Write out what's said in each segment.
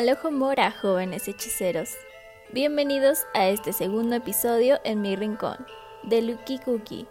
Alojo Mora, jóvenes hechiceros. Bienvenidos a este segundo episodio en mi rincón, de Lucky Cookie,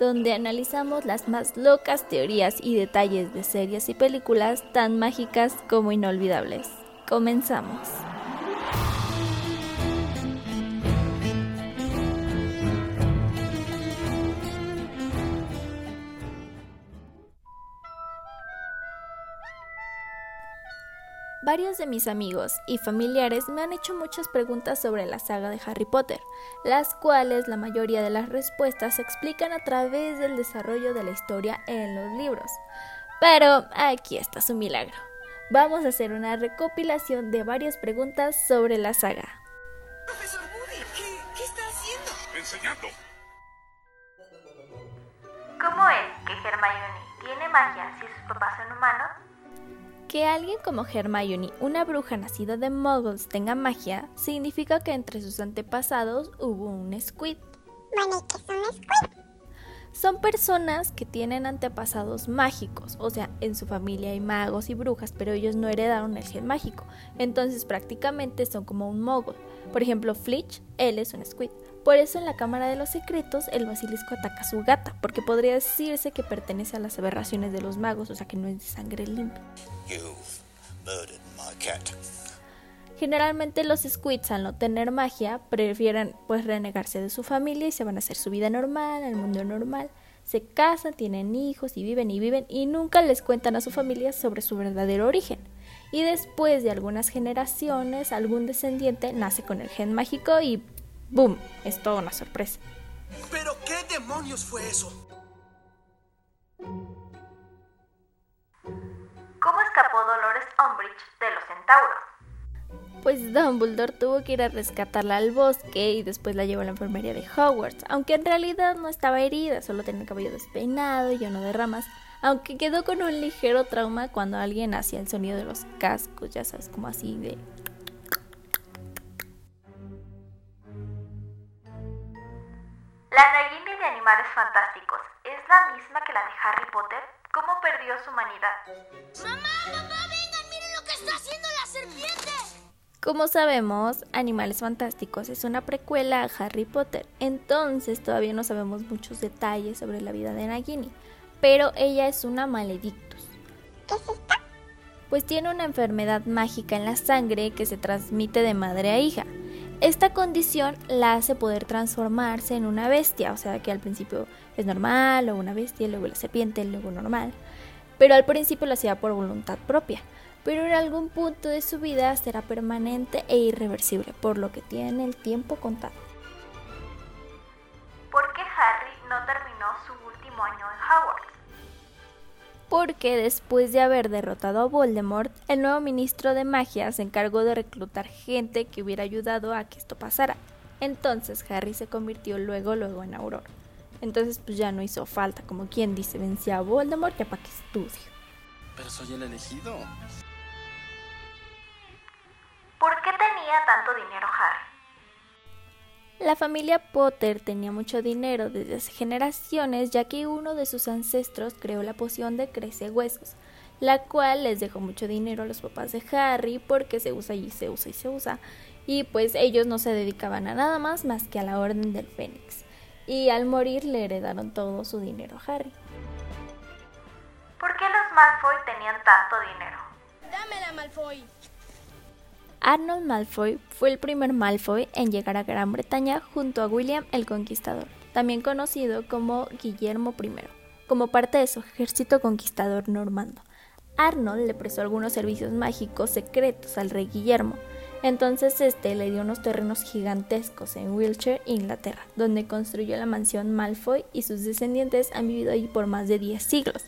donde analizamos las más locas teorías y detalles de series y películas tan mágicas como inolvidables. Comenzamos. Varios de mis amigos y familiares me han hecho muchas preguntas sobre la saga de Harry Potter, las cuales la mayoría de las respuestas se explican a través del desarrollo de la historia en los libros. Pero aquí está su milagro. Vamos a hacer una recopilación de varias preguntas sobre la saga. Profesor Moody, ¿qué, está haciendo? Enseñando. ¿Cómo es que Hermione tiene magia si sus papás son humanos? Que alguien como Hermione, una bruja nacida de muggles, tenga magia, significa que entre sus antepasados hubo un squid. Bueno, ¿y qué es un squid? Son personas que tienen antepasados mágicos, o sea, en su familia hay magos y brujas, pero ellos no heredaron el gen mágico, entonces prácticamente son como un mogul. Por ejemplo, Flitch, él es un squid. Por eso en la Cámara de los Secretos el basilisco ataca a su gata, porque podría decirse que pertenece a las aberraciones de los magos, o sea que no es de sangre limpia. Generalmente los squids al no tener magia prefieren pues renegarse de su familia y se van a hacer su vida normal, al mundo normal. Se casan, tienen hijos y viven y viven y nunca les cuentan a su familia sobre su verdadero origen. Y después de algunas generaciones algún descendiente nace con el gen mágico y ¡boom! Es toda una sorpresa. ¿Pero qué demonios fue eso? ¿Cómo escapó Dolores Umbridge de los centauros? Pues Dumbledore tuvo que ir a rescatarla al bosque y después la llevó a la enfermería de Hogwarts, aunque en realidad no estaba herida, solo tenía el cabello despeinado y lleno de ramas, aunque quedó con un ligero trauma cuando alguien hacía el sonido de los cascos, ya sabes, como así de... Animales Fantásticos es la misma que la de Harry Potter? ¿Cómo perdió su humanidad? ¡Mamá, papá, vengan! ¡Miren lo que está haciendo la serpiente! Como sabemos, Animales Fantásticos es una precuela a Harry Potter, entonces todavía no sabemos muchos detalles sobre la vida de Nagini, pero ella es una maledictus. ¿Qué es? Pues tiene una enfermedad mágica en la sangre que se transmite de madre a hija. Esta condición la hace poder transformarse en una bestia, o sea que al principio es normal, luego una bestia, luego la serpiente, luego normal. Pero al principio lo hacía por voluntad propia, pero en algún punto de su vida será permanente e irreversible, por lo que tiene el tiempo contado. Porque después de haber derrotado a Voldemort, el nuevo ministro de magia se encargó de reclutar gente que hubiera ayudado a que esto pasara. Entonces Harry se convirtió luego luego en Aurora. Entonces pues ya no hizo falta, como quien dice, vencía a Voldemort ya para que estudie. Pero soy el elegido. ¿Por qué tenía tanto dinero Harry? La familia Potter tenía mucho dinero desde hace generaciones ya que uno de sus ancestros creó la poción de crece huesos, la cual les dejó mucho dinero a los papás de Harry porque se usa y se usa y se usa. Y pues ellos no se dedicaban a nada más más que a la Orden del Fénix. Y al morir le heredaron todo su dinero a Harry. ¿Por qué los Malfoy tenían tanto dinero? ¡Dámela, Malfoy! Arnold Malfoy fue el primer Malfoy en llegar a Gran Bretaña junto a William el Conquistador, también conocido como Guillermo I, como parte de su ejército conquistador normando. Arnold le prestó algunos servicios mágicos secretos al rey Guillermo, entonces este le dio unos terrenos gigantescos en Wiltshire, Inglaterra, donde construyó la mansión Malfoy y sus descendientes han vivido allí por más de 10 siglos.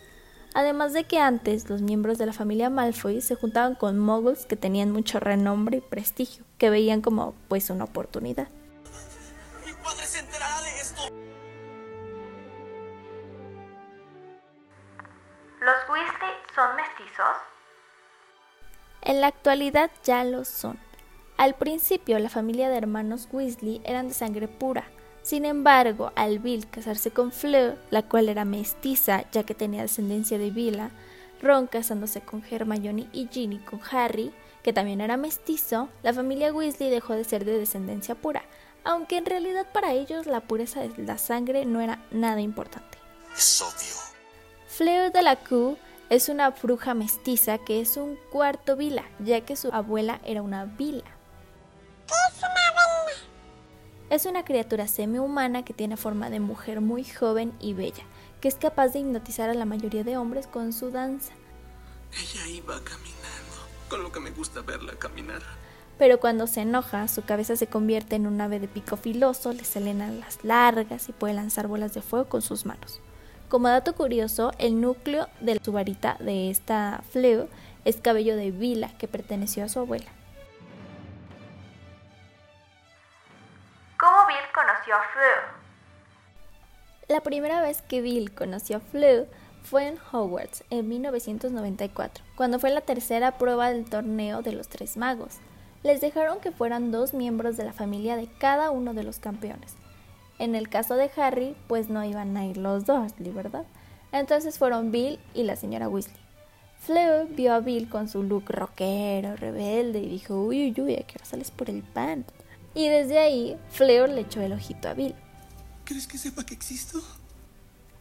Además de que antes los miembros de la familia Malfoy se juntaban con muggles que tenían mucho renombre y prestigio, que veían como pues una oportunidad. Mi padre se enterará de esto. ¿Los Weasley son mestizos? En la actualidad ya lo son. Al principio la familia de hermanos Weasley eran de sangre pura, sin embargo, al Bill casarse con Fleur, la cual era mestiza ya que tenía descendencia de Vila, Ron casándose con Hermione y Ginny con Harry, que también era mestizo, la familia Weasley dejó de ser de descendencia pura, aunque en realidad para ellos la pureza de la sangre no era nada importante. Es obvio. Fleur de la Cour es una bruja mestiza que es un cuarto vila, ya que su abuela era una vila. Es una criatura semi-humana que tiene forma de mujer muy joven y bella, que es capaz de hipnotizar a la mayoría de hombres con su danza. Ella iba caminando, con lo que me gusta verla caminar. Pero cuando se enoja, su cabeza se convierte en un ave de pico filoso, le salen alas largas y puede lanzar bolas de fuego con sus manos. Como dato curioso, el núcleo de su varita de esta Fleur es cabello de vila que perteneció a su abuela. Conoció a Fleur? La primera vez que Bill conoció a Fleur fue en Hogwarts en 1994, cuando fue la tercera prueba del torneo de los Tres Magos. Les dejaron que fueran dos miembros de la familia de cada uno de los campeones. En el caso de Harry, pues no iban a ir los dos, ¿verdad? Entonces fueron Bill y la señora Weasley. Fleur vio a Bill con su look rockero, rebelde, y dijo, uy, uy, uy, ¿a qué hora sales por el pan? Y desde ahí, Fleur le echó el ojito a Bill. ¿Crees que sepa que existo?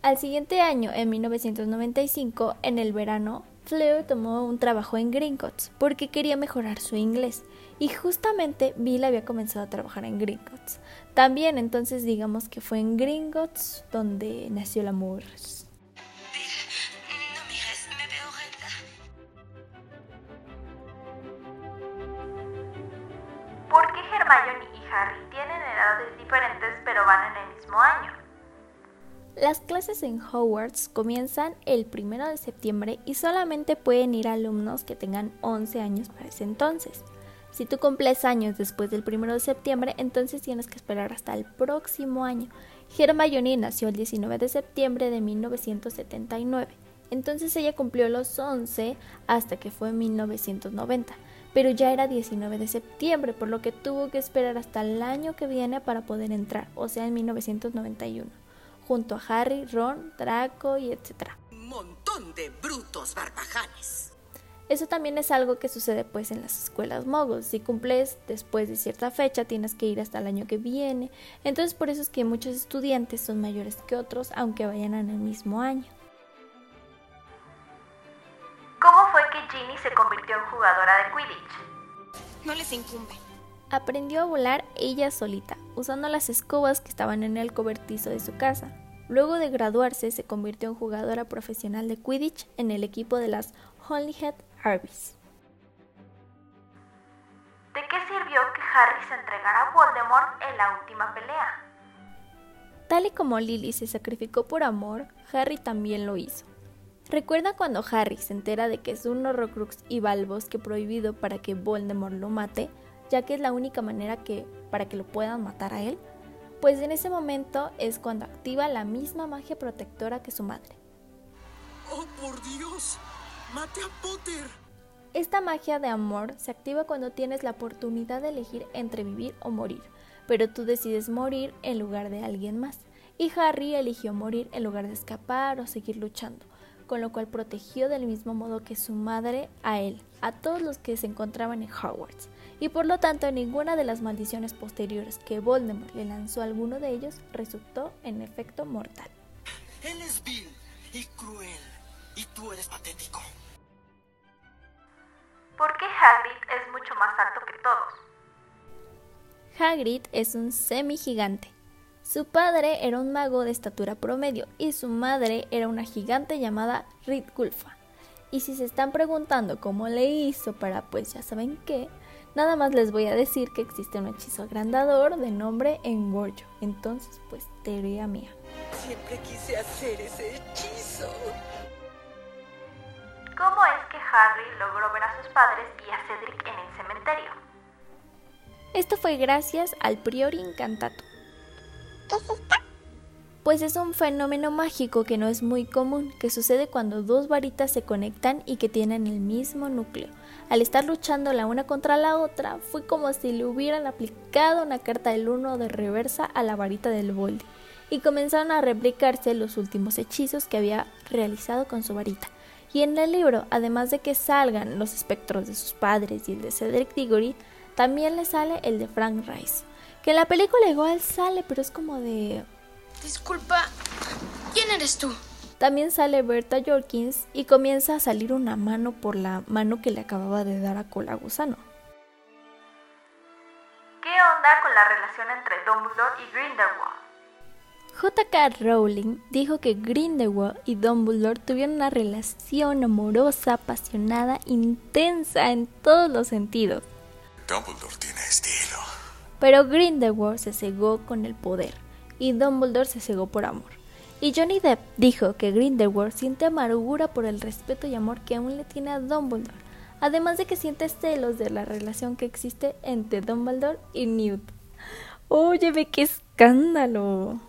Al siguiente año, en 1995, en el verano, Fleur tomó un trabajo en Gringotts porque quería mejorar su inglés. Y justamente Bill había comenzado a trabajar en Gringotts. También entonces digamos que fue en Gringotts donde nació el amor. Diferentes pero van en el mismo año? Las clases en Hogwarts comienzan el 1 de septiembre y solamente pueden ir alumnos que tengan 11 años para ese entonces. Si tú cumples años después del 1 de septiembre, entonces tienes que esperar hasta el próximo año. Hermione nació el 19 de septiembre de 1979. Entonces ella cumplió los 11 hasta que fue en 1990, pero ya era 19 de septiembre, por lo que tuvo que esperar hasta el año que viene para poder entrar, o sea, en 1991, junto a Harry, Ron, Draco y etc. Montón de brutos barbajanes. Eso también es algo que sucede pues en las escuelas moguls. Si cumples después de cierta fecha, tienes que ir hasta el año que viene. Entonces por eso es que muchos estudiantes son mayores que otros, aunque vayan en el mismo año. ¿Cómo fue que Ginny se convirtió en jugadora de Quidditch? No les incumbe. Aprendió a volar ella solita, usando las escobas que estaban en el cobertizo de su casa. Luego de graduarse, se convirtió en jugadora profesional de Quidditch en el equipo de las Holyhead Arby's. ¿De qué sirvió que Harry se entregara a Voldemort en la última pelea? Tal y como Lily se sacrificó por amor, Harry también lo hizo. ¿Recuerda cuando Harry se entera de que es un Horrocrux y va al bosque prohibido para que Voldemort lo mate, ya que es la única manera que para que lo puedan matar a él? Pues en ese momento es cuando activa la misma magia protectora que su madre. ¡Oh, por Dios! ¡Mate a Potter! Esta magia de amor se activa cuando tienes la oportunidad de elegir entre vivir o morir, pero tú decides morir en lugar de alguien más. Y Harry eligió morir en lugar de escapar o seguir luchando, con lo cual protegió del mismo modo que su madre a él, a todos los que se encontraban en Hogwarts, y por lo tanto ninguna de las maldiciones posteriores que Voldemort le lanzó a alguno de ellos resultó en efecto mortal. Él es vil y cruel. Y tú eres patético. ¿Por qué Hagrid es mucho más alto que todos? Hagrid es un semi-gigante. Su padre era un mago de estatura promedio y su madre era una gigante llamada Ritgulfa. Y si se están preguntando cómo le hizo para pues ya saben qué, nada más les voy a decir que existe un hechizo agrandador de nombre Engorjo. Entonces, pues teoría mía. Siempre quise hacer ese hechizo. ¿Cómo es que Harry logró ver a sus padres y a Cedric en el cementerio? Esto fue gracias al Priori Pues es un fenómeno mágico que no es muy común, que sucede cuando dos varitas se conectan y que tienen el mismo núcleo. Al estar luchando la una contra la otra, fue como si le hubieran aplicado una carta del uno de reversa a la varita del Voldy, y comenzaron a replicarse los últimos hechizos que había realizado con su varita. Y en el libro, además de que salgan los espectros de sus padres y el de Cedric Diggory, también le sale el de Frank Rice. Que en la película igual sale, pero es como de... Disculpa, ¿quién eres tú? También sale Berta Jorkins y comienza a salir una mano por la mano que le acababa de dar a Cola Gusano. ¿Qué onda con la relación entre Dumbledore y Grindelwald? J.K. Rowling dijo que Grindelwald y Dumbledore tuvieron una relación amorosa, apasionada, intensa en todos los sentidos. Dumbledore tiene estilo. Pero Grindelwald se cegó con el poder y Dumbledore se cegó por amor. Y Johnny Depp dijo que Grindelwald siente amargura por el respeto y amor que aún le tiene a Dumbledore, además de que siente celos de la relación que existe entre Dumbledore y Newt. Oye, ve qué escándalo.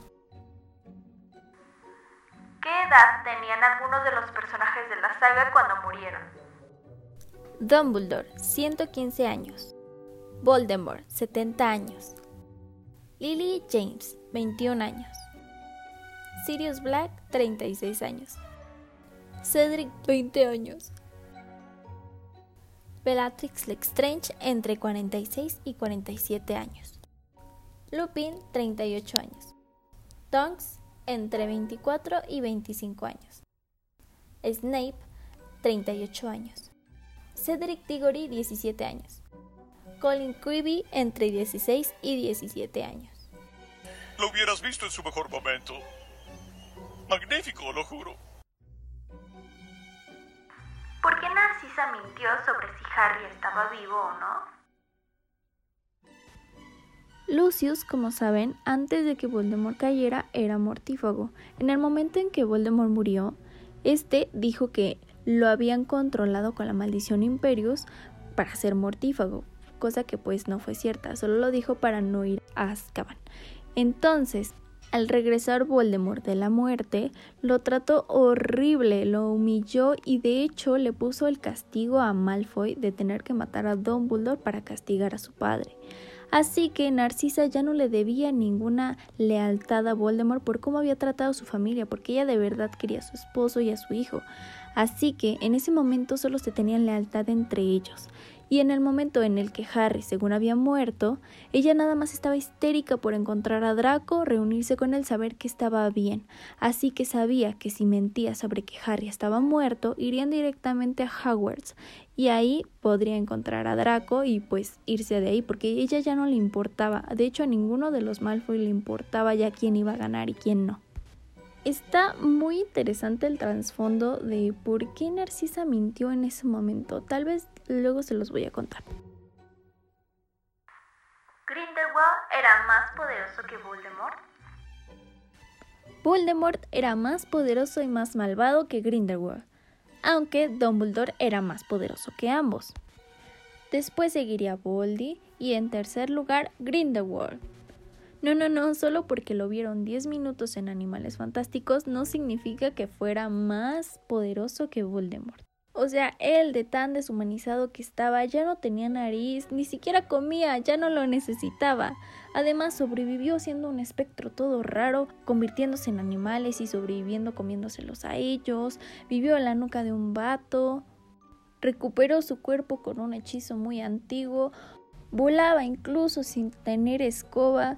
¿Qué edad tenían algunos de los personajes de la saga cuando murieron? Dumbledore, 115 años. Voldemort, 70 años. Lily James, 21 años. Sirius Black, 36 años. Cedric, 20 años. Bellatrix Lestrange, entre 46 y 47 años. Lupin, 38 años. Tonks, entre 24 y 25 años. Snape, 38 años. Cedric Diggory, 17 años. Colin Creevy, entre 16 y 17 años. Lo hubieras visto en su mejor momento. Magnífico, lo juro. ¿Por qué Narcisa mintió sobre si Harry estaba vivo o no? Lucius, como saben, antes de que Voldemort cayera, era mortífago. En el momento en que Voldemort murió, este dijo que lo habían controlado con la maldición Imperius para ser mortífago, cosa que pues no fue cierta, solo lo dijo para no ir a Azkaban. Entonces, al regresar Voldemort de la muerte, lo trató horrible, lo humilló y de hecho le puso el castigo a Malfoy de tener que matar a Dumbledore para castigar a su padre. Así que Narcisa ya no le debía ninguna lealtad a Voldemort por cómo había tratado a su familia, porque ella de verdad quería a su esposo y a su hijo. Así que en ese momento solo se tenían lealtad entre ellos y en el momento en el que Harry según había muerto, ella nada más estaba histérica por encontrar a Draco, reunirse con él, saber que estaba bien, así que sabía que si mentía sobre que Harry estaba muerto, irían directamente a Hogwarts y ahí podría encontrar a Draco y pues irse de ahí, porque ella ya no le importaba, de hecho a ninguno de los Malfoy le importaba ya quién iba a ganar y quién no. Está muy interesante el trasfondo de por qué Narcisa mintió en ese momento. Tal vez luego se los voy a contar. ¿Grindelwald era más poderoso que Voldemort? Voldemort era más poderoso y más malvado que Grindelwald, aunque Dumbledore era más poderoso que ambos. Después seguiría Voldy y en tercer lugar Grindelwald. No, no, no, solo porque lo vieron 10 minutos en Animales Fantásticos no significa que fuera más poderoso que Voldemort. O sea, él de tan deshumanizado que estaba ya no tenía nariz, ni siquiera comía, ya no lo necesitaba. Además sobrevivió siendo un espectro todo raro, convirtiéndose en animales y sobreviviendo comiéndoselos a ellos, vivió en la nuca de un vato, recuperó su cuerpo con un hechizo muy antiguo, volaba incluso sin tener escoba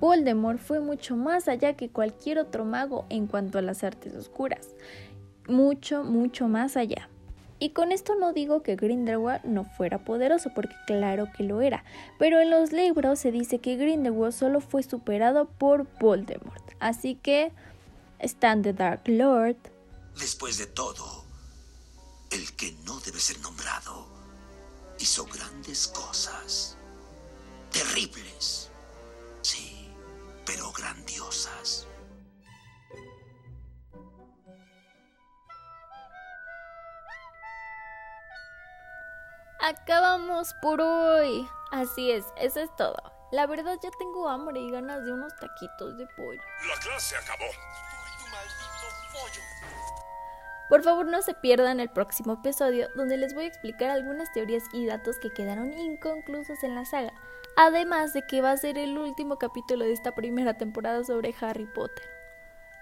Voldemort fue mucho más allá que cualquier otro mago en cuanto a las artes oscuras. Mucho, mucho más allá. Y con esto no digo que Grindelwald no fuera poderoso, porque claro que lo era, pero en los libros se dice que Grindelwald solo fue superado por Voldemort. Así que, Stan the Dark Lord. Después de todo, el que no debe ser nombrado hizo grandes cosas. Terribles. Sí pero grandiosas. Acabamos por hoy. Así es, eso es todo. La verdad ya tengo hambre y ganas de unos taquitos de pollo. La clase acabó. Por favor no se pierdan el próximo episodio donde les voy a explicar algunas teorías y datos que quedaron inconclusos en la saga. Además de que va a ser el último capítulo de esta primera temporada sobre Harry Potter.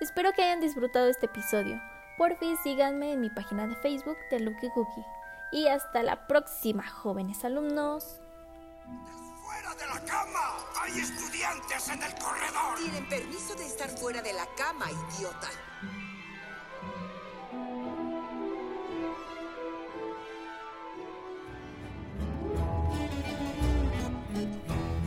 Espero que hayan disfrutado este episodio. Por fin síganme en mi página de Facebook de Lucky Cookie. Y hasta la próxima, jóvenes alumnos. ¡Fuera de la cama! ¡Hay estudiantes en el corredor! Tienen permiso de estar fuera de la cama, idiota.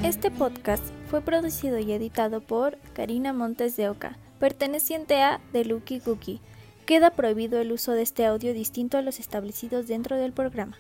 Este podcast fue producido y editado por Karina Montes de Oca, perteneciente a The Lucky Cookie. Queda prohibido el uso de este audio distinto a los establecidos dentro del programa.